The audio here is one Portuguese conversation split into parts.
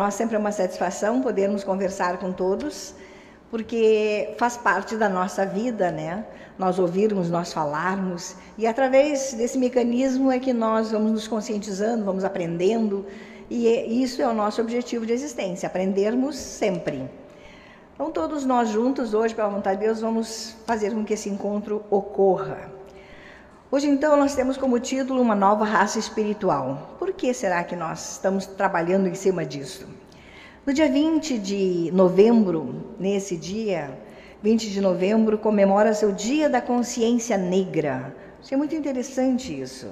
nós sempre é uma satisfação podermos conversar com todos, porque faz parte da nossa vida, né? Nós ouvirmos, nós falarmos, e através desse mecanismo é que nós vamos nos conscientizando, vamos aprendendo, e é, isso é o nosso objetivo de existência, aprendermos sempre. Então, todos nós juntos, hoje, pela vontade de Deus, vamos fazer com que esse encontro ocorra. Hoje, então, nós temos como título uma nova raça espiritual. Por que será que nós estamos trabalhando em cima disso? No dia 20 de novembro, nesse dia, 20 de novembro, comemora-se o Dia da Consciência Negra. Achei muito interessante isso.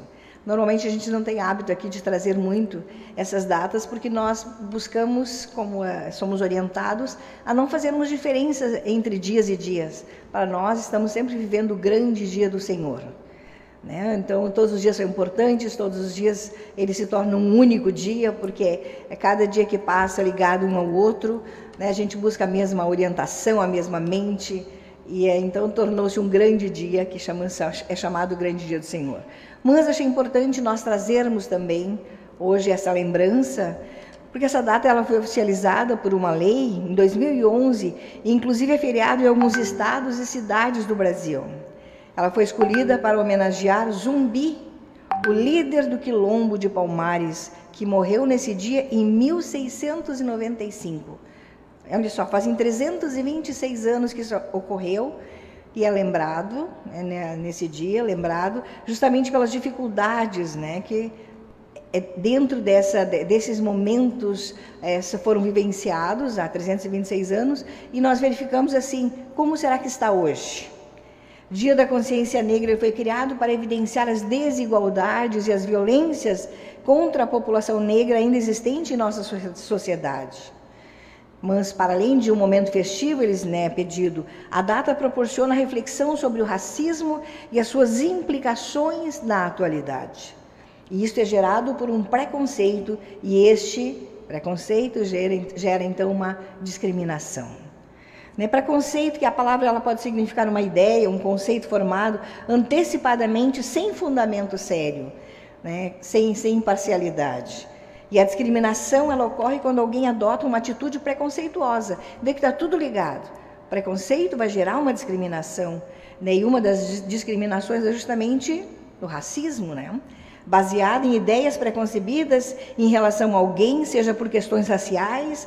Normalmente a gente não tem hábito aqui de trazer muito essas datas, porque nós buscamos, como uh, somos orientados, a não fazermos diferenças entre dias e dias. Para nós, estamos sempre vivendo o grande dia do Senhor. Né? Então, todos os dias são importantes, todos os dias eles se tornam um único dia, porque é cada dia que passa ligado um ao outro, né? a gente busca a mesma orientação, a mesma mente, e é, então tornou-se um grande dia que chama, é chamado Grande Dia do Senhor. Mas achei importante nós trazermos também hoje essa lembrança, porque essa data ela foi oficializada por uma lei em 2011, e inclusive é feriado em alguns estados e cidades do Brasil. Ela foi escolhida para homenagear Zumbi, o líder do quilombo de Palmares, que morreu nesse dia em 1695. Olha só, fazem 326 anos que isso ocorreu e é lembrado né, nesse dia, lembrado justamente pelas dificuldades, né, que é dentro dessa, desses momentos é, foram vivenciados há 326 anos e nós verificamos assim como será que está hoje. Dia da Consciência Negra foi criado para evidenciar as desigualdades e as violências contra a população negra ainda existente em nossa sociedade. Mas, para além de um momento festivo, eles né, pedido, a data proporciona reflexão sobre o racismo e as suas implicações na atualidade. E isso é gerado por um preconceito, e este preconceito gera, gera então uma discriminação. Né? Preconceito, que a palavra ela pode significar uma ideia, um conceito formado antecipadamente, sem fundamento sério, né? sem, sem imparcialidade. E a discriminação ela ocorre quando alguém adota uma atitude preconceituosa, vê que está tudo ligado. Preconceito vai gerar uma discriminação, né? e uma das discriminações é justamente o racismo, né? baseada em ideias preconcebidas em relação a alguém, seja por questões raciais,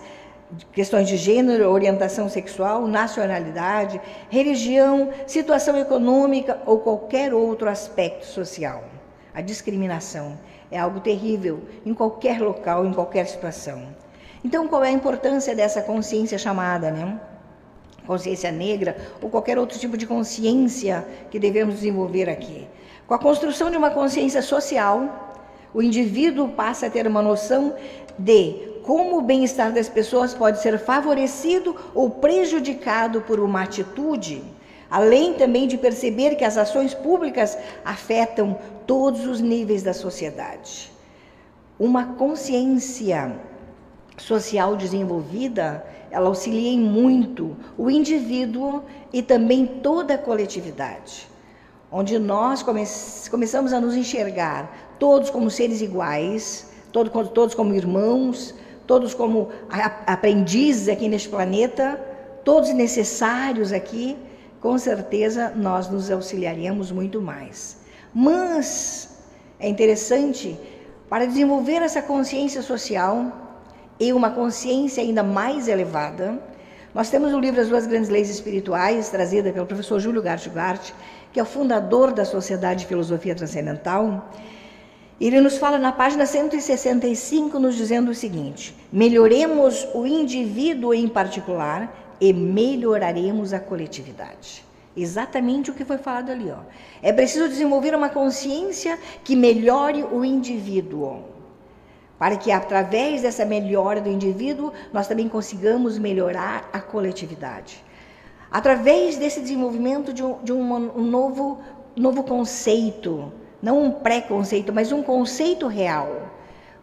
questões de gênero, orientação sexual, nacionalidade, religião, situação econômica ou qualquer outro aspecto social. A discriminação é algo terrível em qualquer local, em qualquer situação. Então, qual é a importância dessa consciência chamada, né? Consciência negra ou qualquer outro tipo de consciência que devemos desenvolver aqui? Com a construção de uma consciência social, o indivíduo passa a ter uma noção de como o bem-estar das pessoas pode ser favorecido ou prejudicado por uma atitude, além também de perceber que as ações públicas afetam todos os níveis da sociedade. Uma consciência social desenvolvida, ela auxilia em muito o indivíduo e também toda a coletividade, onde nós come começamos a nos enxergar todos como seres iguais, todos como irmãos, todos como aprendizes aqui neste planeta, todos necessários aqui, com certeza nós nos auxiliaríamos muito mais. Mas é interessante, para desenvolver essa consciência social e uma consciência ainda mais elevada, nós temos o livro As Duas Grandes Leis Espirituais, trazida pelo professor Júlio Gartgart, que é o fundador da Sociedade de Filosofia Transcendental, ele nos fala na página 165, nos dizendo o seguinte: melhoremos o indivíduo em particular e melhoraremos a coletividade. Exatamente o que foi falado ali. Ó. É preciso desenvolver uma consciência que melhore o indivíduo, para que através dessa melhora do indivíduo nós também consigamos melhorar a coletividade. Através desse desenvolvimento de um, de um, novo, novo conceito, não um preconceito, mas um conceito real.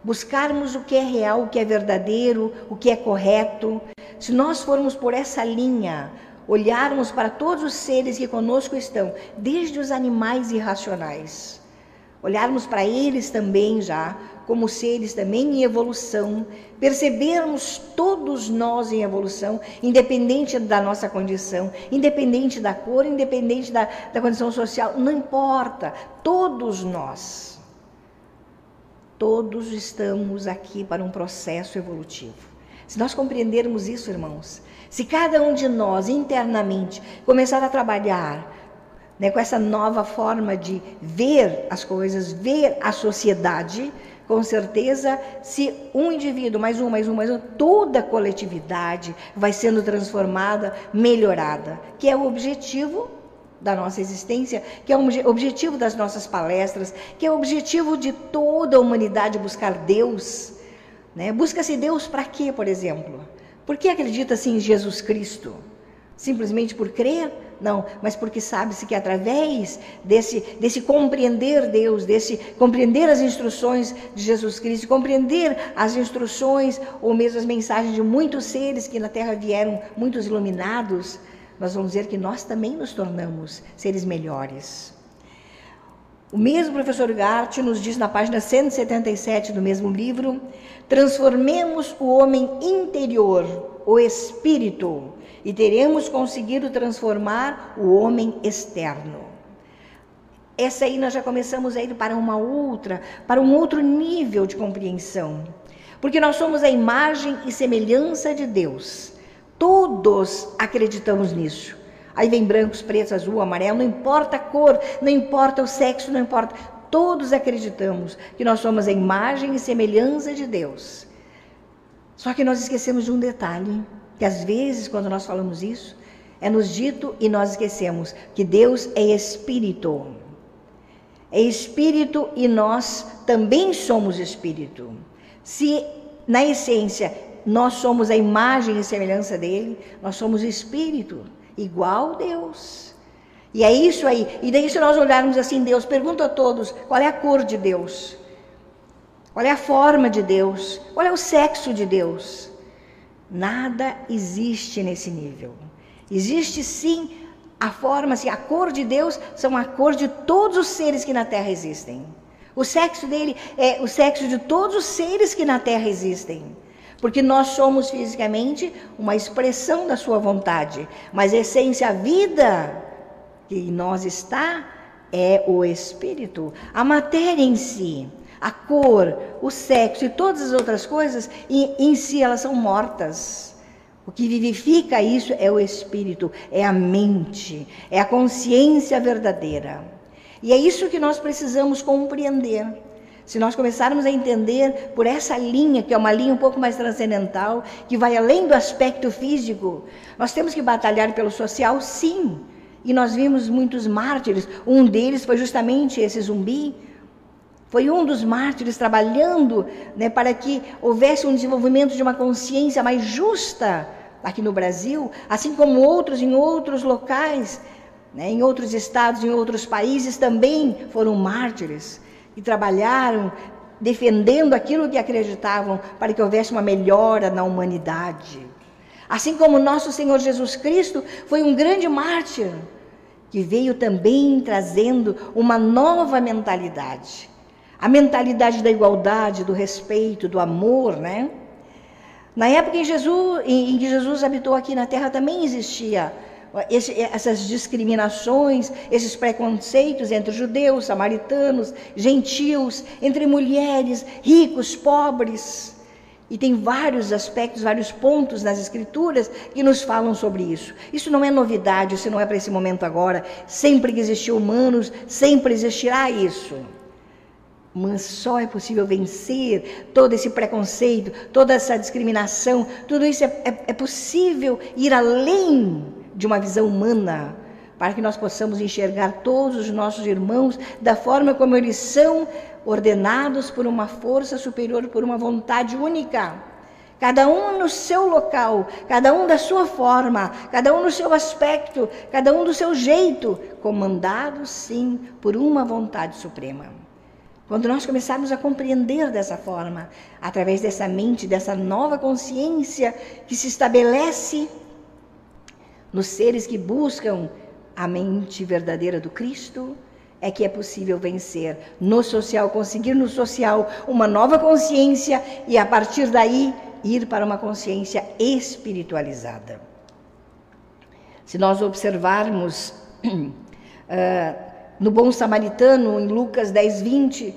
Buscarmos o que é real, o que é verdadeiro, o que é correto. Se nós formos por essa linha, olharmos para todos os seres que conosco estão, desde os animais irracionais, olharmos para eles também já como seres também em evolução, percebermos todos nós em evolução, independente da nossa condição, independente da cor, independente da, da condição social, não importa, todos nós, todos estamos aqui para um processo evolutivo. Se nós compreendermos isso, irmãos, se cada um de nós internamente começar a trabalhar né, com essa nova forma de ver as coisas, ver a sociedade, com certeza, se um indivíduo, mais um, mais um, mais um, toda a coletividade vai sendo transformada, melhorada, que é o objetivo da nossa existência, que é o objetivo das nossas palestras, que é o objetivo de toda a humanidade buscar Deus. Né? Busca-se Deus para quê, por exemplo? Por que acredita-se em Jesus Cristo? Simplesmente por crer? Não, mas porque sabe-se que através desse, desse compreender Deus, desse compreender as instruções de Jesus Cristo, compreender as instruções ou mesmo as mensagens de muitos seres que na Terra vieram, muitos iluminados, nós vamos ver que nós também nos tornamos seres melhores. O mesmo professor Gart nos diz na página 177 do mesmo livro: transformemos o homem interior, o espírito, e teremos conseguido transformar o homem externo. Essa aí nós já começamos a ir para uma outra, para um outro nível de compreensão. Porque nós somos a imagem e semelhança de Deus. Todos acreditamos nisso. Aí vem brancos, pretos, azul, amarelo, não importa a cor, não importa o sexo, não importa. Todos acreditamos que nós somos a imagem e semelhança de Deus. Só que nós esquecemos de um detalhe que às vezes, quando nós falamos isso, é nos dito e nós esquecemos que Deus é espírito. É espírito e nós também somos espírito. Se na essência nós somos a imagem e semelhança dele, nós somos espírito, igual Deus. E é isso aí. E daí, se nós olharmos assim, Deus pergunta a todos: qual é a cor de Deus? Qual é a forma de Deus? Qual é o sexo de Deus? Nada existe nesse nível. Existe sim a forma, assim, a cor de Deus são a cor de todos os seres que na Terra existem. O sexo dele é o sexo de todos os seres que na Terra existem. Porque nós somos fisicamente uma expressão da sua vontade, mas a essência, a vida que em nós está é o espírito, a matéria em si a cor, o sexo e todas as outras coisas, em, si elas são mortas. O que vivifica isso é o espírito, é a mente, é a consciência verdadeira. E é isso que nós precisamos compreender. Se nós começarmos a entender por essa linha, que é uma linha um pouco mais transcendental, que vai além do aspecto físico, nós temos que batalhar pelo social, sim. E nós vimos muitos mártires. Um deles foi justamente esse zumbi, foi um dos mártires trabalhando né, para que houvesse um desenvolvimento de uma consciência mais justa aqui no Brasil, assim como outros em outros locais, né, em outros estados, em outros países também foram mártires e trabalharam defendendo aquilo que acreditavam para que houvesse uma melhora na humanidade. Assim como nosso Senhor Jesus Cristo foi um grande mártir que veio também trazendo uma nova mentalidade a mentalidade da igualdade, do respeito, do amor, né? Na época em, Jesus, em, que Jesus habitou aqui na Terra também existia esse, essas discriminações, esses preconceitos entre judeus, samaritanos, gentios, entre mulheres, ricos, pobres. E tem vários aspectos, vários pontos nas Escrituras que nos falam sobre isso. Isso não é novidade, isso não é para esse momento agora. Sempre que existiu humanos, sempre existirá isso. Mas só é possível vencer todo esse preconceito, toda essa discriminação, tudo isso é, é, é possível ir além de uma visão humana, para que nós possamos enxergar todos os nossos irmãos da forma como eles são ordenados por uma força superior, por uma vontade única. Cada um no seu local, cada um da sua forma, cada um no seu aspecto, cada um do seu jeito, comandados sim por uma vontade suprema. Quando nós começarmos a compreender dessa forma, através dessa mente, dessa nova consciência que se estabelece nos seres que buscam a mente verdadeira do Cristo, é que é possível vencer no social, conseguir no social uma nova consciência e a partir daí ir para uma consciência espiritualizada. Se nós observarmos uh, no Bom Samaritano, em Lucas 10, 20,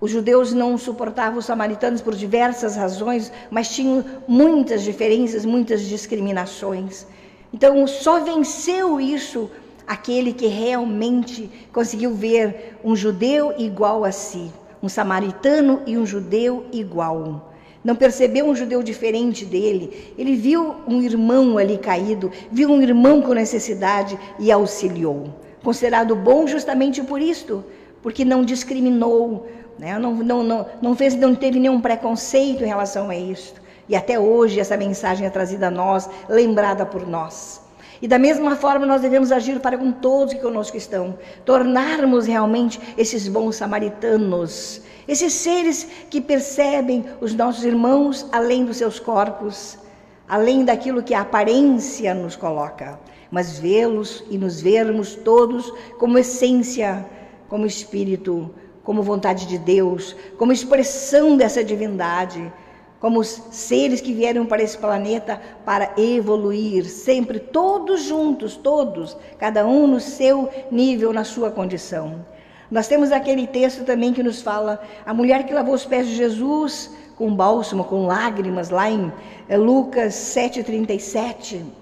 os judeus não suportavam os samaritanos por diversas razões, mas tinham muitas diferenças, muitas discriminações. Então, só venceu isso aquele que realmente conseguiu ver um judeu igual a si, um samaritano e um judeu igual. Não percebeu um judeu diferente dele. Ele viu um irmão ali caído, viu um irmão com necessidade e auxiliou. Considerado bom justamente por isto, porque não discriminou, né? não, não, não, não, fez, não teve nenhum preconceito em relação a isto. E até hoje essa mensagem é trazida a nós, lembrada por nós. E da mesma forma nós devemos agir para com todos que conosco estão, tornarmos realmente esses bons samaritanos, esses seres que percebem os nossos irmãos além dos seus corpos, além daquilo que a aparência nos coloca, mas vê-los e nos vermos todos como essência, como espírito, como vontade de Deus, como expressão dessa divindade como seres que vieram para esse planeta para evoluir, sempre todos juntos, todos, cada um no seu nível, na sua condição. Nós temos aquele texto também que nos fala a mulher que lavou os pés de Jesus com bálsamo, com lágrimas, lá em eh, Lucas 7,37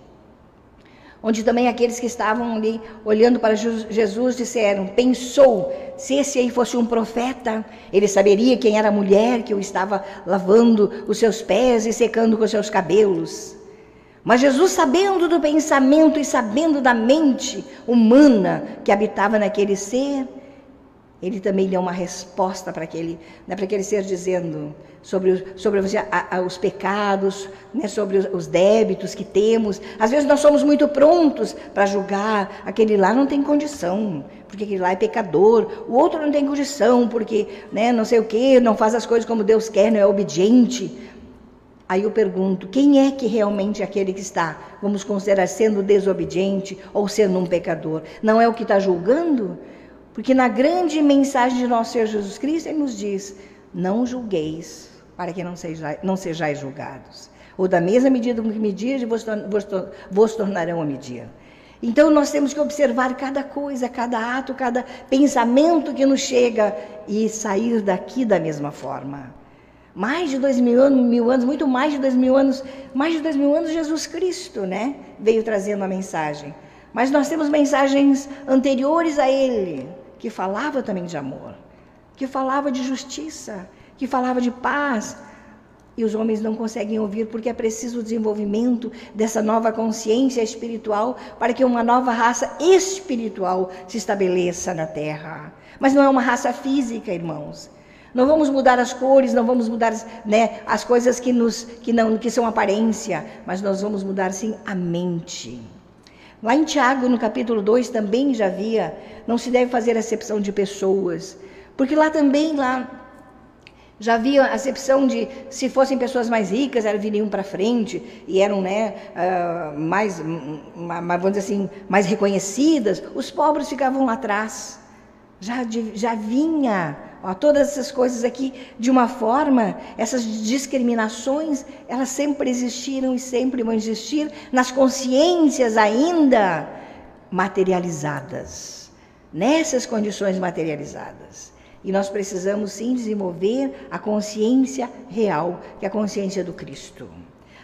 onde também aqueles que estavam ali olhando para Jesus disseram: pensou, se esse aí fosse um profeta, ele saberia quem era a mulher que o estava lavando os seus pés e secando com os seus cabelos. Mas Jesus, sabendo do pensamento e sabendo da mente humana que habitava naquele ser, ele também deu uma resposta para aquele, né, para aquele ser dizendo sobre, sobre a, a, os pecados, né, sobre os, os, débitos que temos. Às vezes nós somos muito prontos para julgar, aquele lá não tem condição, porque aquele lá é pecador, o outro não tem condição, porque né, não sei o que, não faz as coisas como Deus quer, não é obediente. Aí eu pergunto, quem é que realmente é aquele que está, vamos considerar, sendo desobediente ou sendo um pecador? Não é o que está julgando? Porque na grande mensagem de nosso Senhor Jesus Cristo, Ele nos diz: não julgueis, para que não, seja, não sejais julgados. Ou da mesma medida que medir, vos, vos, vos tornarão a medir. Então nós temos que observar cada coisa, cada ato, cada pensamento que nos chega e sair daqui da mesma forma. Mais de dois mil anos, mil anos, muito mais de dois mil anos, mais de dois mil anos Jesus Cristo, né, veio trazendo a mensagem. Mas nós temos mensagens anteriores a Ele, que falava também de amor, que falava de justiça, que falava de paz. E os homens não conseguem ouvir porque é preciso o desenvolvimento dessa nova consciência espiritual para que uma nova raça espiritual se estabeleça na Terra. Mas não é uma raça física, irmãos. Não vamos mudar as cores, não vamos mudar né, as coisas que, nos, que, não, que são aparência, mas nós vamos mudar sim a mente. Lá em Tiago, no capítulo 2, também já havia, não se deve fazer acepção de pessoas, porque lá também, lá já havia acepção de se fossem pessoas mais ricas, elas viriam para frente e eram né, uh, mais, vamos dizer assim, mais reconhecidas, os pobres ficavam lá atrás. Já, já vinha Ó, todas essas coisas aqui, de uma forma, essas discriminações, elas sempre existiram e sempre vão existir nas consciências ainda materializadas, nessas condições materializadas. E nós precisamos sim desenvolver a consciência real, que é a consciência do Cristo.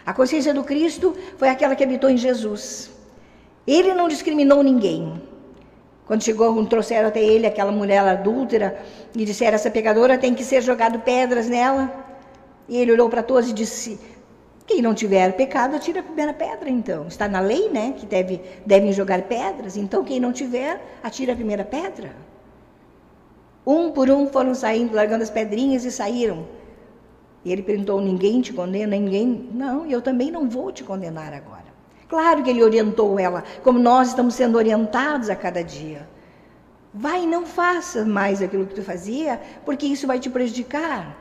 A consciência do Cristo foi aquela que habitou em Jesus. Ele não discriminou ninguém. Quando chegou, trouxeram até ele aquela mulher adúltera e disseram: essa pecadora tem que ser jogado pedras nela. E ele olhou para todos e disse: quem não tiver pecado, atira a primeira pedra, então. Está na lei, né? Que deve, devem jogar pedras. Então, quem não tiver, atira a primeira pedra. Um por um foram saindo, largando as pedrinhas e saíram. E ele perguntou: Ninguém te condena? Ninguém? Não, eu também não vou te condenar agora. Claro que ele orientou ela, como nós estamos sendo orientados a cada dia. Vai e não faça mais aquilo que tu fazia, porque isso vai te prejudicar.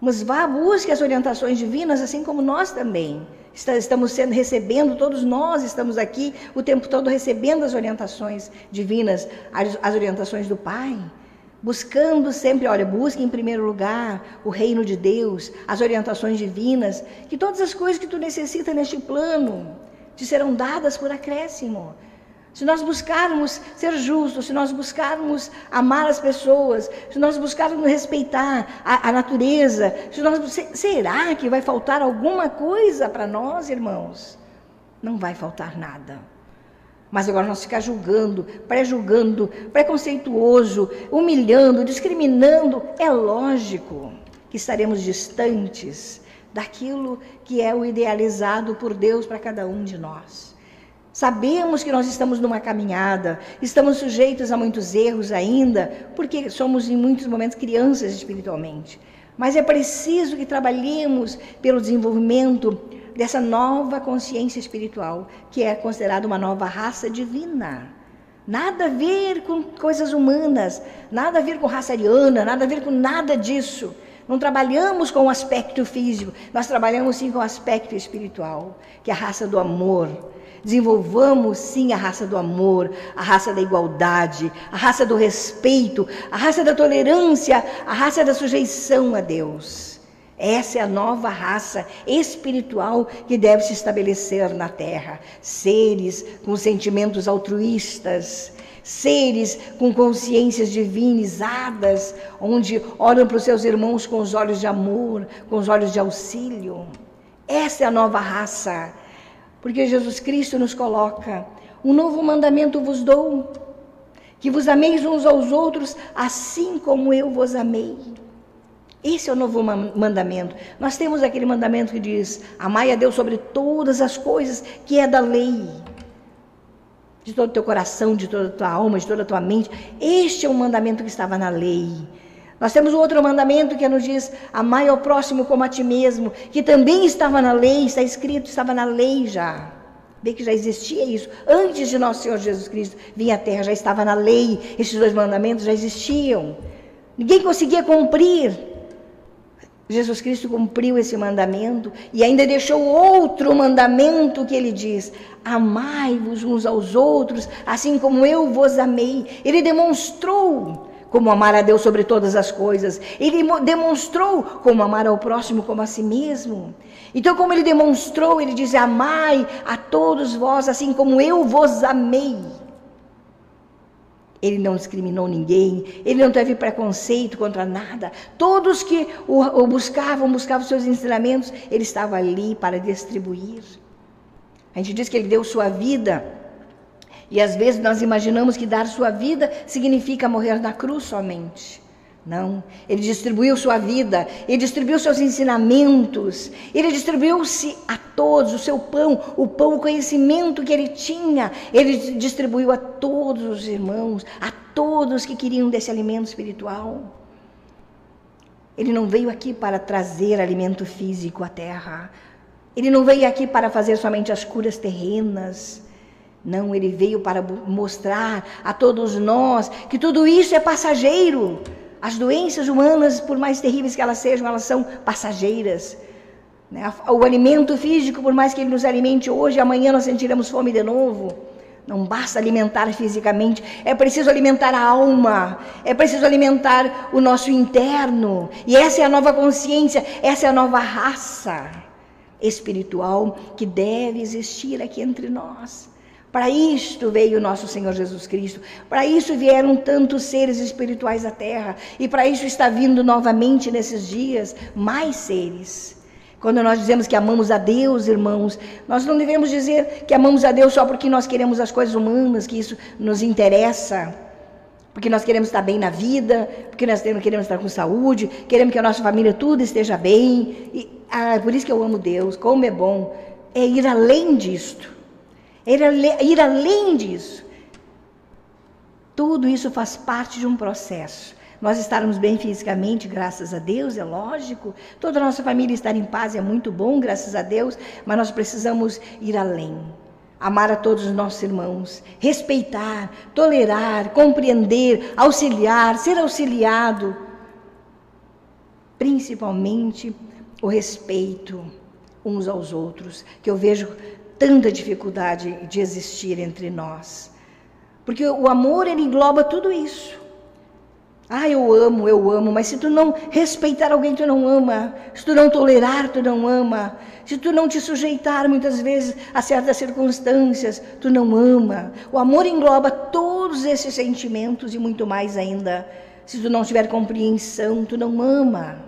Mas vá, busque as orientações divinas, assim como nós também. Estamos sendo, recebendo, todos nós estamos aqui o tempo todo recebendo as orientações divinas, as, as orientações do Pai. Buscando sempre, olha, busque em primeiro lugar o reino de Deus, as orientações divinas, que todas as coisas que tu necessita neste plano te serão dadas por acréscimo. Se nós buscarmos ser justos, se nós buscarmos amar as pessoas, se nós buscarmos respeitar a, a natureza, se nós, será que vai faltar alguma coisa para nós, irmãos? Não vai faltar nada. Mas agora nós ficar julgando, pré-julgando, preconceituoso, humilhando, discriminando, é lógico que estaremos distantes daquilo que é o idealizado por Deus para cada um de nós. Sabemos que nós estamos numa caminhada, estamos sujeitos a muitos erros ainda, porque somos em muitos momentos crianças espiritualmente. Mas é preciso que trabalhemos pelo desenvolvimento dessa nova consciência espiritual, que é considerada uma nova raça divina. Nada a ver com coisas humanas, nada a ver com raça ariana, nada a ver com nada disso. Não trabalhamos com o aspecto físico, nós trabalhamos sim com o aspecto espiritual, que é a raça do amor, Desenvolvamos sim a raça do amor, a raça da igualdade, a raça do respeito, a raça da tolerância, a raça da sujeição a Deus. Essa é a nova raça espiritual que deve se estabelecer na Terra. Seres com sentimentos altruístas, seres com consciências divinizadas, onde olham para os seus irmãos com os olhos de amor, com os olhos de auxílio. Essa é a nova raça porque Jesus Cristo nos coloca: um novo mandamento vos dou, que vos ameis uns aos outros, assim como eu vos amei. Esse é o novo mandamento. Nós temos aquele mandamento que diz: Amai a Deus sobre todas as coisas, que é da lei. De todo o teu coração, de toda a tua alma, de toda a tua mente. Este é o mandamento que estava na lei. Nós temos outro mandamento que nos diz: amai ao próximo como a ti mesmo, que também estava na lei, está escrito, estava na lei já. Vê que já existia isso. Antes de nosso Senhor Jesus Cristo vir à terra, já estava na lei, esses dois mandamentos já existiam. Ninguém conseguia cumprir. Jesus Cristo cumpriu esse mandamento e ainda deixou outro mandamento que ele diz: Amai-vos uns aos outros, assim como eu vos amei. Ele demonstrou como amar a Deus sobre todas as coisas. Ele demonstrou como amar ao próximo como a si mesmo. Então, como ele demonstrou, ele diz: Amai a todos vós, assim como eu vos amei. Ele não discriminou ninguém, ele não teve preconceito contra nada. Todos que o, o buscavam, buscavam seus ensinamentos, ele estava ali para distribuir. A gente diz que ele deu sua vida e às vezes nós imaginamos que dar sua vida significa morrer na cruz somente. Não, ele distribuiu sua vida, ele distribuiu seus ensinamentos, ele distribuiu-se a todos, o seu pão, o pão, o conhecimento que ele tinha, ele distribuiu a todos os irmãos, a todos que queriam desse alimento espiritual. Ele não veio aqui para trazer alimento físico à terra, ele não veio aqui para fazer somente as curas terrenas. Não, ele veio para mostrar a todos nós que tudo isso é passageiro. As doenças humanas, por mais terríveis que elas sejam, elas são passageiras. Né? O alimento físico, por mais que ele nos alimente hoje, amanhã nós sentiremos fome de novo. Não basta alimentar fisicamente, é preciso alimentar a alma, é preciso alimentar o nosso interno. E essa é a nova consciência, essa é a nova raça espiritual que deve existir aqui entre nós. Para isto veio nosso Senhor Jesus Cristo. Para isso vieram tantos seres espirituais à terra. E para isso está vindo novamente nesses dias mais seres. Quando nós dizemos que amamos a Deus, irmãos, nós não devemos dizer que amamos a Deus só porque nós queremos as coisas humanas, que isso nos interessa, porque nós queremos estar bem na vida, porque nós queremos estar com saúde, queremos que a nossa família tudo esteja bem. E, ah, por isso que eu amo Deus, como é bom. É ir além disto ir além disso. Tudo isso faz parte de um processo. Nós estarmos bem fisicamente, graças a Deus, é lógico. Toda a nossa família estar em paz é muito bom, graças a Deus, mas nós precisamos ir além. Amar a todos os nossos irmãos, respeitar, tolerar, compreender, auxiliar, ser auxiliado. principalmente o respeito uns aos outros, que eu vejo tanta dificuldade de existir entre nós. Porque o amor ele engloba tudo isso. Ah, eu amo, eu amo, mas se tu não respeitar alguém, tu não ama. Se tu não tolerar, tu não ama. Se tu não te sujeitar muitas vezes a certas circunstâncias, tu não ama. O amor engloba todos esses sentimentos e muito mais ainda. Se tu não tiver compreensão, tu não ama.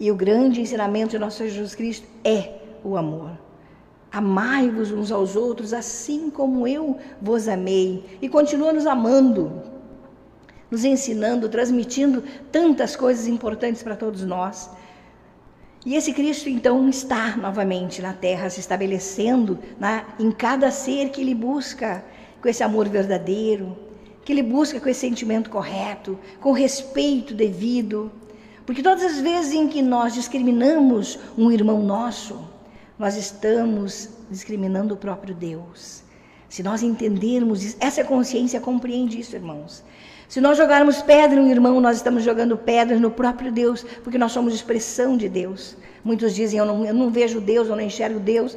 E o grande ensinamento de nosso Jesus Cristo é o amor. Amai-vos uns aos outros, assim como eu vos amei. E continua nos amando, nos ensinando, transmitindo tantas coisas importantes para todos nós. E esse Cristo, então, está novamente na terra, se estabelecendo na, em cada ser que ele busca com esse amor verdadeiro, que ele busca com esse sentimento correto, com respeito devido. Porque todas as vezes em que nós discriminamos um irmão nosso, nós estamos discriminando o próprio Deus. Se nós entendermos essa consciência compreende isso, irmãos. Se nós jogarmos pedra no irmão, nós estamos jogando pedras no próprio Deus, porque nós somos expressão de Deus. Muitos dizem, eu não, eu não vejo Deus, eu não enxergo Deus,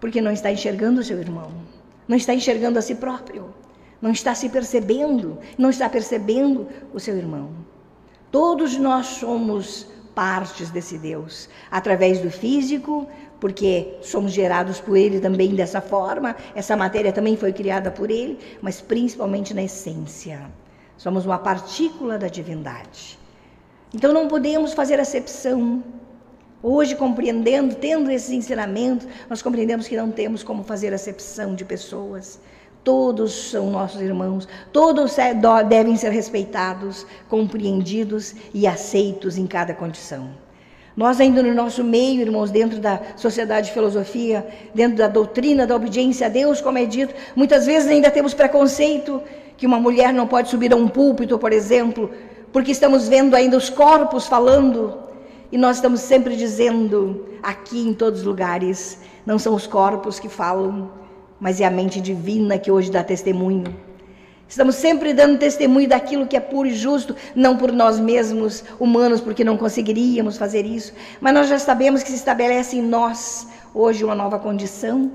porque não está enxergando o seu irmão, não está enxergando a si próprio, não está se percebendo, não está percebendo o seu irmão. Todos nós somos partes desse Deus, através do físico, porque somos gerados por Ele também dessa forma, essa matéria também foi criada por Ele, mas principalmente na essência. Somos uma partícula da divindade. Então não podemos fazer acepção. Hoje, compreendendo, tendo esses ensinamentos, nós compreendemos que não temos como fazer acepção de pessoas. Todos são nossos irmãos, todos devem ser respeitados, compreendidos e aceitos em cada condição. Nós, ainda no nosso meio, irmãos, dentro da sociedade de filosofia, dentro da doutrina da obediência a Deus, como é dito, muitas vezes ainda temos preconceito que uma mulher não pode subir a um púlpito, por exemplo, porque estamos vendo ainda os corpos falando e nós estamos sempre dizendo, aqui em todos os lugares, não são os corpos que falam, mas é a mente divina que hoje dá testemunho. Estamos sempre dando testemunho daquilo que é puro e justo, não por nós mesmos, humanos, porque não conseguiríamos fazer isso, mas nós já sabemos que se estabelece em nós hoje uma nova condição,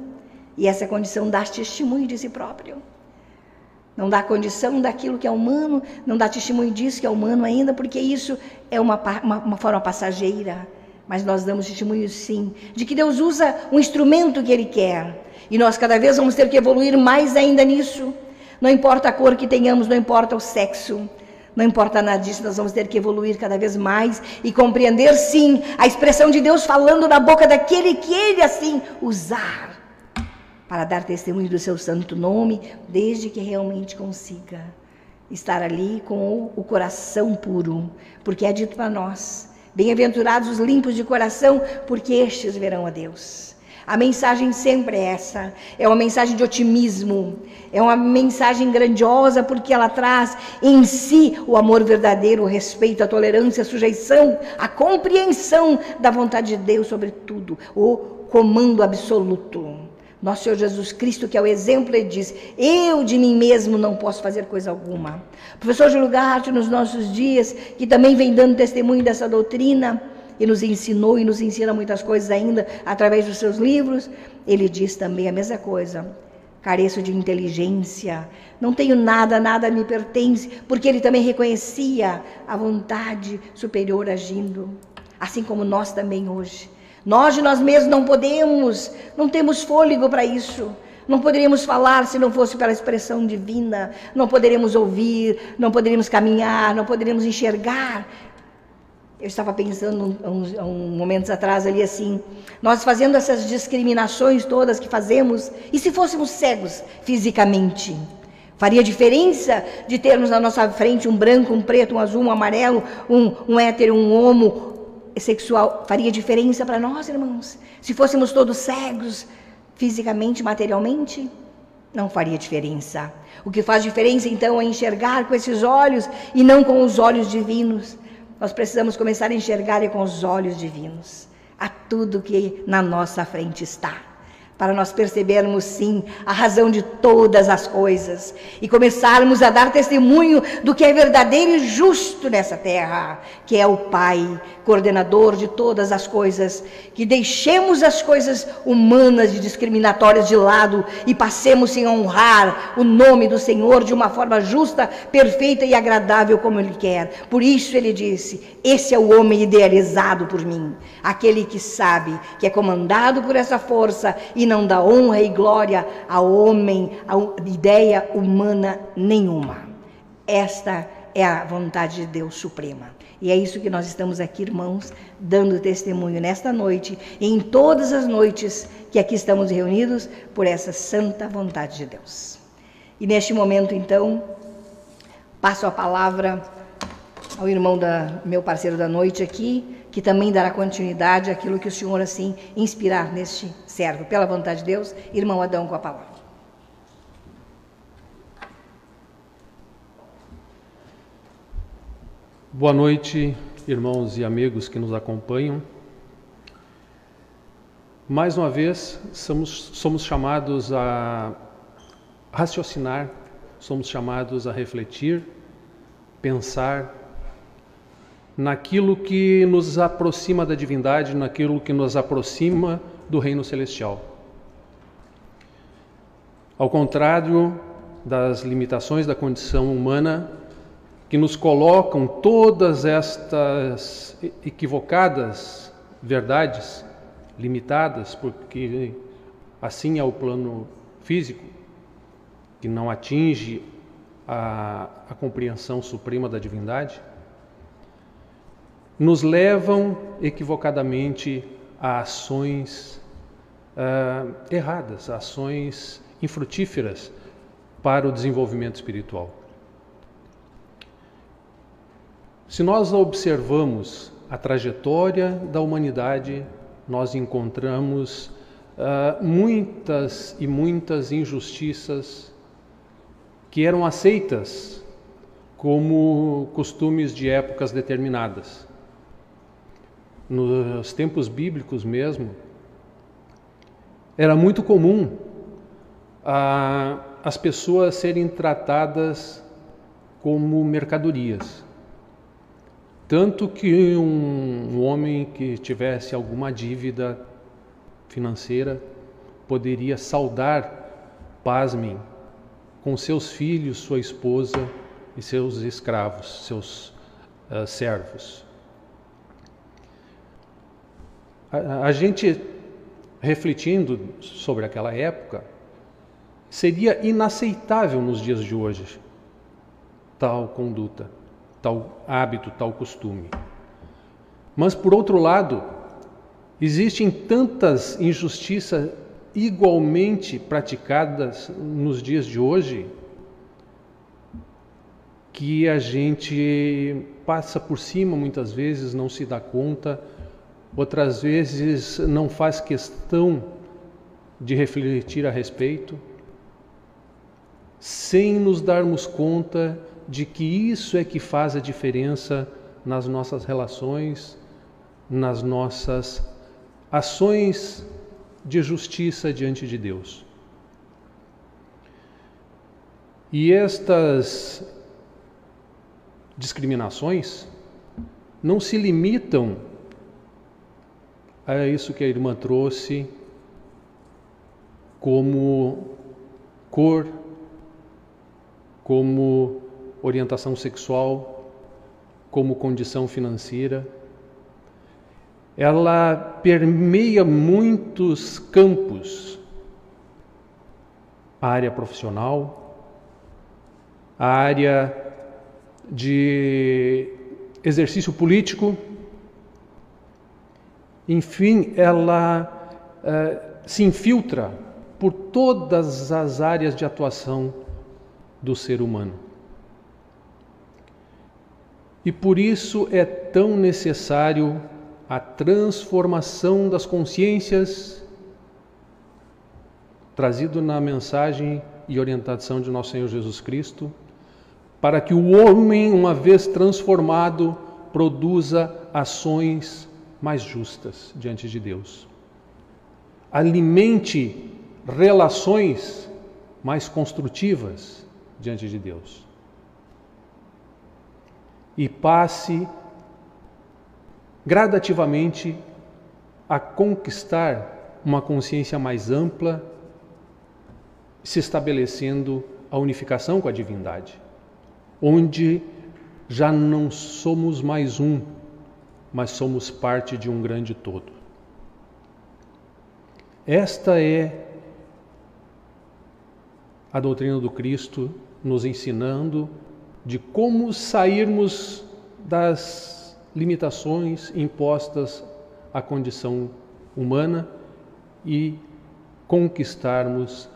e essa condição dá testemunho de si próprio. Não dá condição daquilo que é humano, não dá testemunho disso que é humano ainda, porque isso é uma, uma, uma forma passageira. Mas nós damos testemunho sim, de que Deus usa um instrumento que Ele quer e nós cada vez vamos ter que evoluir mais ainda nisso. Não importa a cor que tenhamos, não importa o sexo, não importa nada disso, nós vamos ter que evoluir cada vez mais e compreender sim a expressão de Deus falando na boca daquele que ele assim usar para dar testemunho do seu santo nome, desde que realmente consiga estar ali com o coração puro, porque é dito para nós: bem-aventurados os limpos de coração, porque estes verão a Deus. A mensagem sempre é essa. É uma mensagem de otimismo. É uma mensagem grandiosa porque ela traz em si o amor verdadeiro, o respeito, a tolerância, a sujeição, a compreensão da vontade de Deus sobre tudo, o comando absoluto. Nosso Senhor Jesus Cristo, que é o exemplo, ele diz: Eu de mim mesmo não posso fazer coisa alguma. Professor Júlio Gatti, nos nossos dias, que também vem dando testemunho dessa doutrina, e nos ensinou e nos ensina muitas coisas ainda através dos seus livros, ele diz também a mesma coisa. Careço de inteligência, não tenho nada, nada me pertence, porque ele também reconhecia a vontade superior agindo, assim como nós também hoje. Nós de nós mesmos não podemos, não temos fôlego para isso. Não poderíamos falar se não fosse pela expressão divina, não poderíamos ouvir, não poderíamos caminhar, não poderíamos enxergar eu estava pensando uns, uns momentos atrás ali assim, nós fazendo essas discriminações todas que fazemos, e se fôssemos cegos fisicamente? Faria diferença de termos na nossa frente um branco, um preto, um azul, um amarelo, um, um hétero, um homo sexual? Faria diferença para nós, irmãos? Se fôssemos todos cegos fisicamente, materialmente? Não faria diferença. O que faz diferença então é enxergar com esses olhos e não com os olhos divinos. Nós precisamos começar a enxergar com os olhos divinos a tudo que na nossa frente está. Para nós percebermos sim a razão de todas as coisas e começarmos a dar testemunho do que é verdadeiro e justo nessa terra, que é o Pai, coordenador de todas as coisas, que deixemos as coisas humanas e discriminatórias de lado e passemos a honrar o nome do Senhor de uma forma justa, perfeita e agradável como ele quer. Por isso ele disse: "Esse é o homem idealizado por mim, aquele que sabe que é comandado por essa força e não dá honra e glória a homem, a ideia humana nenhuma. Esta é a vontade de Deus suprema. E é isso que nós estamos aqui, irmãos, dando testemunho nesta noite e em todas as noites que aqui estamos reunidos por essa santa vontade de Deus. E neste momento, então, passo a palavra ao irmão da meu parceiro da noite aqui, que também dará continuidade àquilo que o Senhor assim inspirar neste servo. Pela vontade de Deus, irmão Adão com a palavra. Boa noite, irmãos e amigos que nos acompanham. Mais uma vez, somos, somos chamados a raciocinar, somos chamados a refletir, pensar, naquilo que nos aproxima da divindade, naquilo que nos aproxima do reino celestial. Ao contrário das limitações da condição humana, que nos colocam todas estas equivocadas verdades, limitadas, porque assim é o plano físico, que não atinge a, a compreensão suprema da divindade nos levam equivocadamente a ações uh, erradas, ações infrutíferas para o desenvolvimento espiritual. Se nós observamos a trajetória da humanidade, nós encontramos uh, muitas e muitas injustiças que eram aceitas como costumes de épocas determinadas nos tempos bíblicos mesmo, era muito comum a, as pessoas serem tratadas como mercadorias. Tanto que um, um homem que tivesse alguma dívida financeira poderia saldar, pasmem, com seus filhos, sua esposa e seus escravos, seus uh, servos. A, a gente refletindo sobre aquela época, seria inaceitável nos dias de hoje tal conduta, tal hábito, tal costume. Mas por outro lado, existem tantas injustiças igualmente praticadas nos dias de hoje que a gente passa por cima muitas vezes, não se dá conta outras vezes não faz questão de refletir a respeito, sem nos darmos conta de que isso é que faz a diferença nas nossas relações, nas nossas ações de justiça diante de Deus. E estas discriminações não se limitam é isso que a irmã trouxe como cor, como orientação sexual, como condição financeira. Ela permeia muitos campos. A área profissional, a área de exercício político, enfim, ela eh, se infiltra por todas as áreas de atuação do ser humano. E por isso é tão necessário a transformação das consciências, trazido na mensagem e orientação de nosso Senhor Jesus Cristo, para que o homem, uma vez transformado, produza ações mais justas diante de Deus. alimente relações mais construtivas diante de Deus. E passe gradativamente a conquistar uma consciência mais ampla, se estabelecendo a unificação com a divindade, onde já não somos mais um, mas somos parte de um grande todo. Esta é a doutrina do Cristo nos ensinando de como sairmos das limitações impostas à condição humana e conquistarmos,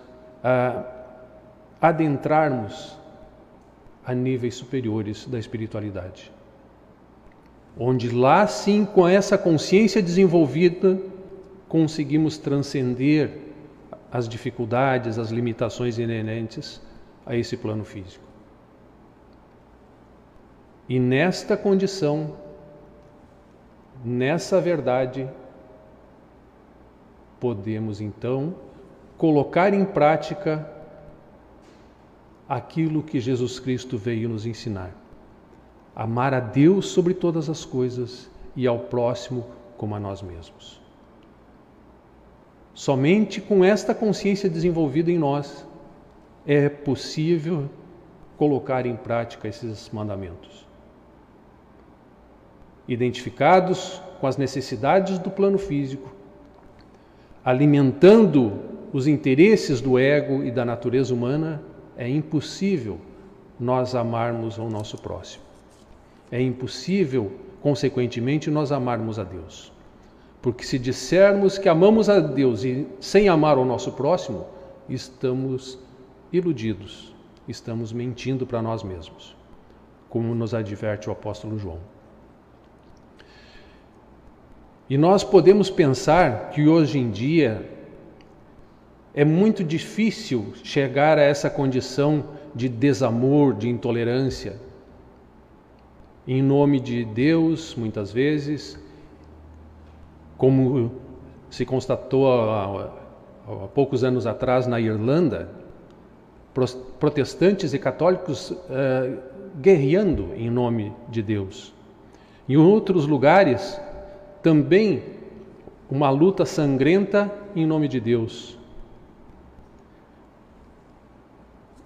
adentrarmos a níveis superiores da espiritualidade. Onde lá sim, com essa consciência desenvolvida, conseguimos transcender as dificuldades, as limitações inerentes a esse plano físico. E nesta condição, nessa verdade, podemos então colocar em prática aquilo que Jesus Cristo veio nos ensinar: amar a Deus sobre todas as coisas e ao próximo como a nós mesmos. Somente com esta consciência desenvolvida em nós é possível colocar em prática esses mandamentos. Identificados com as necessidades do plano físico, alimentando os interesses do ego e da natureza humana, é impossível nós amarmos o nosso próximo. É impossível, consequentemente, nós amarmos a Deus. Porque se dissermos que amamos a Deus e sem amar o nosso próximo, estamos iludidos, estamos mentindo para nós mesmos, como nos adverte o apóstolo João. E nós podemos pensar que hoje em dia é muito difícil chegar a essa condição de desamor, de intolerância. Em nome de Deus, muitas vezes, como se constatou há, há poucos anos atrás na Irlanda, protestantes e católicos uh, guerreando em nome de Deus. Em outros lugares, também uma luta sangrenta em nome de Deus.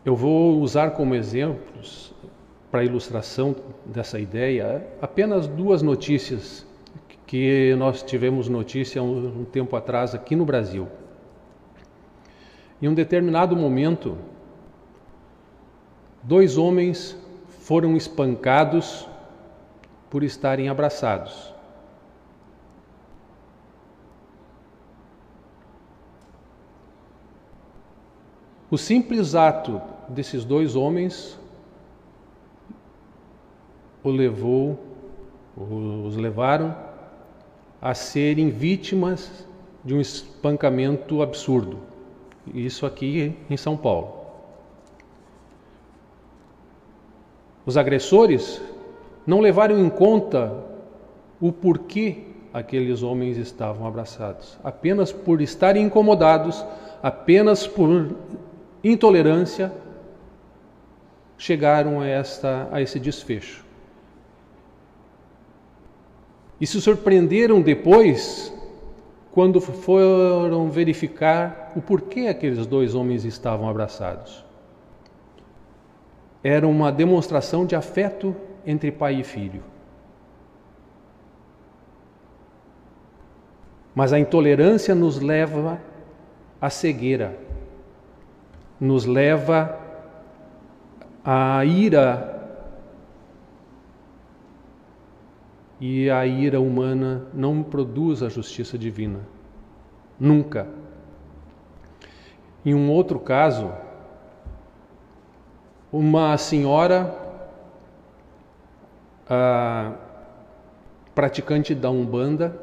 Eu vou usar como exemplos, para ilustração dessa ideia, apenas duas notícias que nós tivemos notícia um, um tempo atrás aqui no Brasil. Em um determinado momento, dois homens foram espancados por estarem abraçados. O simples ato desses dois homens o levou, os levaram a serem vítimas de um espancamento absurdo. Isso aqui em São Paulo. Os agressores não levaram em conta o porquê aqueles homens estavam abraçados, apenas por estarem incomodados, apenas por intolerância, chegaram a, esta, a esse desfecho. E se surpreenderam depois, quando foram verificar o porquê aqueles dois homens estavam abraçados. Era uma demonstração de afeto entre pai e filho. Mas a intolerância nos leva à cegueira nos leva à ira. E a ira humana não produz a justiça divina. Nunca. Em um outro caso, uma senhora praticante da Umbanda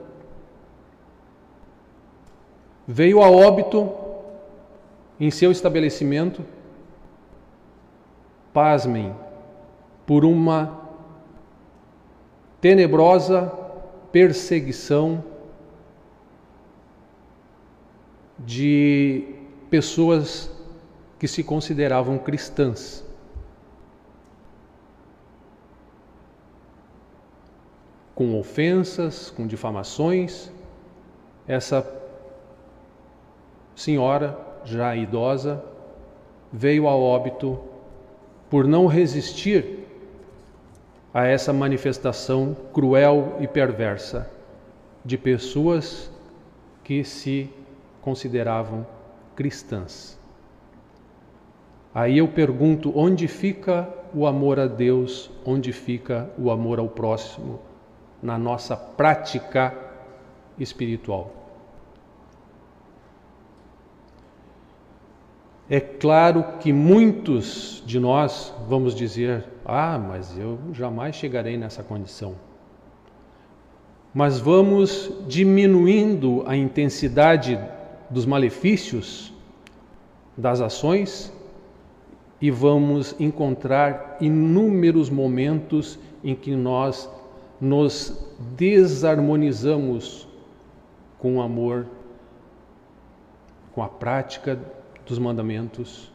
veio a óbito em seu estabelecimento, pasmem, por uma tenebrosa perseguição de pessoas que se consideravam cristãs. Com ofensas, com difamações, essa senhora, já idosa, veio ao óbito por não resistir a essa manifestação cruel e perversa de pessoas que se consideravam cristãs. Aí eu pergunto: onde fica o amor a Deus? Onde fica o amor ao próximo na nossa prática espiritual? É claro que muitos de nós vamos dizer: ah, mas eu jamais chegarei nessa condição. Mas vamos diminuindo a intensidade dos malefícios das ações e vamos encontrar inúmeros momentos em que nós nos desarmonizamos com o amor, com a prática dos mandamentos.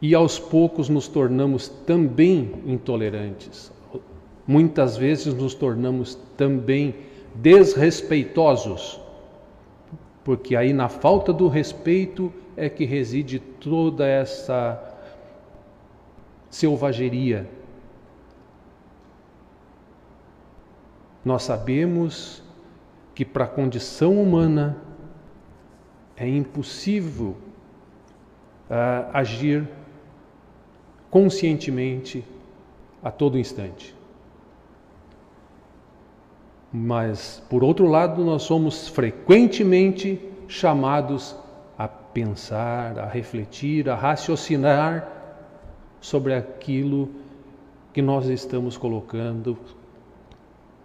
E aos poucos nos tornamos também intolerantes. Muitas vezes nos tornamos também desrespeitosos, porque aí na falta do respeito é que reside toda essa selvageria. Nós sabemos que para a condição humana é impossível uh, agir conscientemente a todo instante. Mas, por outro lado, nós somos frequentemente chamados a pensar, a refletir, a raciocinar sobre aquilo que nós estamos colocando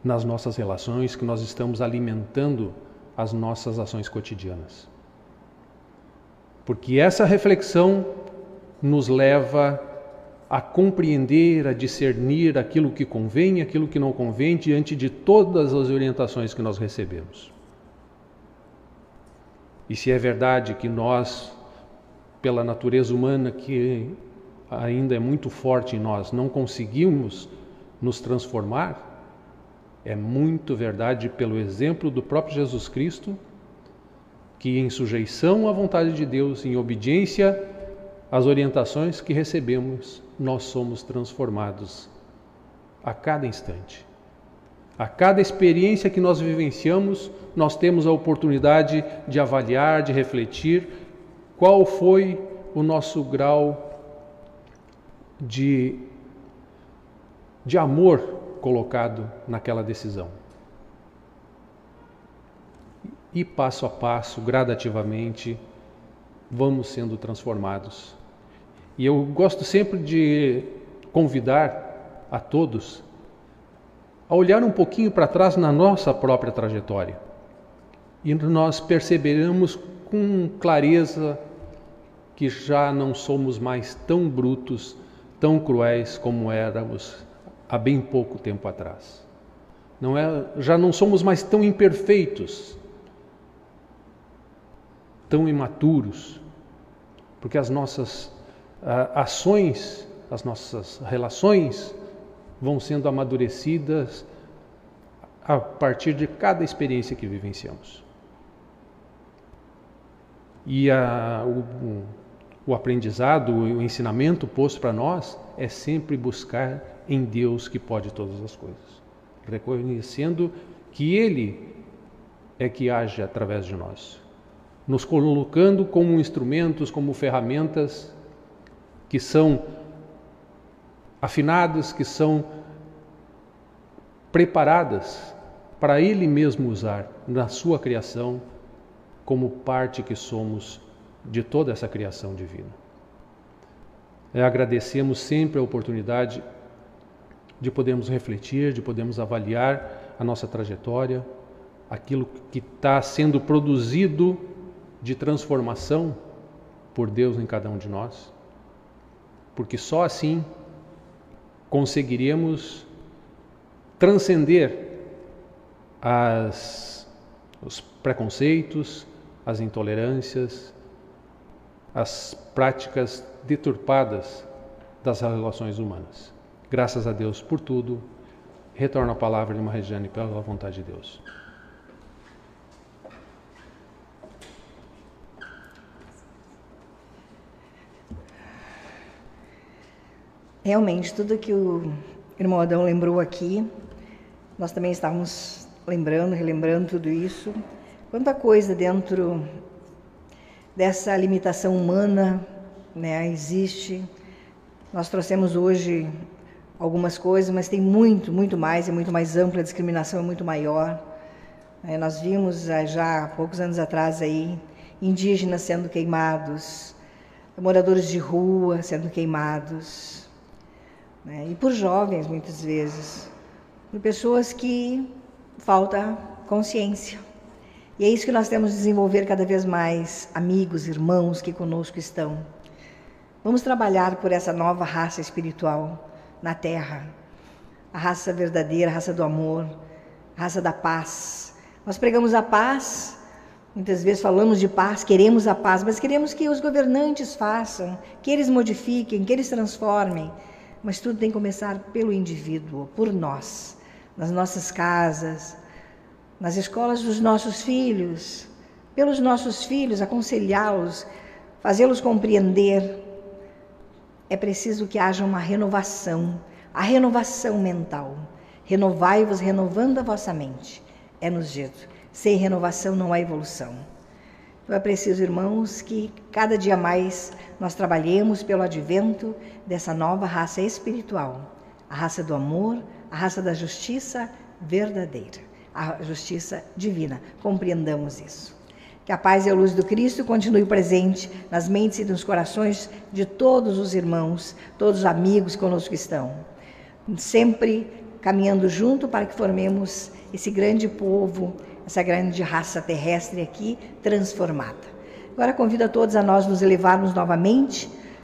nas nossas relações, que nós estamos alimentando as nossas ações cotidianas porque essa reflexão nos leva a compreender, a discernir aquilo que convém e aquilo que não convém diante de todas as orientações que nós recebemos. E se é verdade que nós, pela natureza humana que ainda é muito forte em nós, não conseguimos nos transformar, é muito verdade pelo exemplo do próprio Jesus Cristo que, em sujeição à vontade de Deus, em obediência às orientações que recebemos, nós somos transformados a cada instante. A cada experiência que nós vivenciamos, nós temos a oportunidade de avaliar, de refletir qual foi o nosso grau de, de amor colocado naquela decisão e passo a passo, gradativamente, vamos sendo transformados. E eu gosto sempre de convidar a todos a olhar um pouquinho para trás na nossa própria trajetória. E nós perceberemos com clareza que já não somos mais tão brutos, tão cruéis como éramos há bem pouco tempo atrás. Não é, já não somos mais tão imperfeitos, tão imaturos, porque as nossas uh, ações, as nossas relações vão sendo amadurecidas a partir de cada experiência que vivenciamos. E a, o, o aprendizado, o ensinamento posto para nós é sempre buscar em Deus que pode todas as coisas, reconhecendo que Ele é que age através de nós nos colocando como instrumentos, como ferramentas que são afinadas, que são preparadas para Ele mesmo usar na sua criação, como parte que somos de toda essa criação divina. É, agradecemos sempre a oportunidade de podermos refletir, de podermos avaliar a nossa trajetória, aquilo que está sendo produzido de transformação por Deus em cada um de nós, porque só assim conseguiremos transcender as, os preconceitos, as intolerâncias, as práticas deturpadas das relações humanas. Graças a Deus por tudo. Retorno a palavra de uma Regiane pela vontade de Deus. Realmente, tudo que o irmão Adão lembrou aqui, nós também estávamos lembrando, relembrando tudo isso. Quanta coisa dentro dessa limitação humana né, existe. Nós trouxemos hoje algumas coisas, mas tem muito, muito mais, é muito mais ampla, a discriminação é muito maior. É, nós vimos eh, já há poucos anos atrás aí indígenas sendo queimados, moradores de rua sendo queimados, né, e por jovens muitas vezes, por pessoas que falta consciência. E é isso que nós temos de desenvolver cada vez mais, amigos, irmãos que conosco estão. Vamos trabalhar por essa nova raça espiritual na Terra, a raça verdadeira, a raça do amor, a raça da paz. Nós pregamos a paz, muitas vezes falamos de paz, queremos a paz, mas queremos que os governantes façam, que eles modifiquem, que eles transformem. Mas tudo tem que começar pelo indivíduo, por nós, nas nossas casas, nas escolas dos nossos filhos, pelos nossos filhos, aconselhá-los, fazê-los compreender. É preciso que haja uma renovação, a renovação mental. Renovai-vos renovando a vossa mente. É nos dito. Sem renovação não há evolução. Então é preciso, irmãos, que cada dia mais nós trabalhemos pelo advento dessa nova raça espiritual, a raça do amor, a raça da justiça verdadeira a justiça divina. Compreendamos isso. Que a paz e a luz do Cristo continue presente nas mentes e nos corações de todos os irmãos, todos os amigos conosco que estão. Sempre caminhando junto para que formemos esse grande povo, essa grande raça terrestre aqui transformada. Agora convido a todos a nós nos elevarmos novamente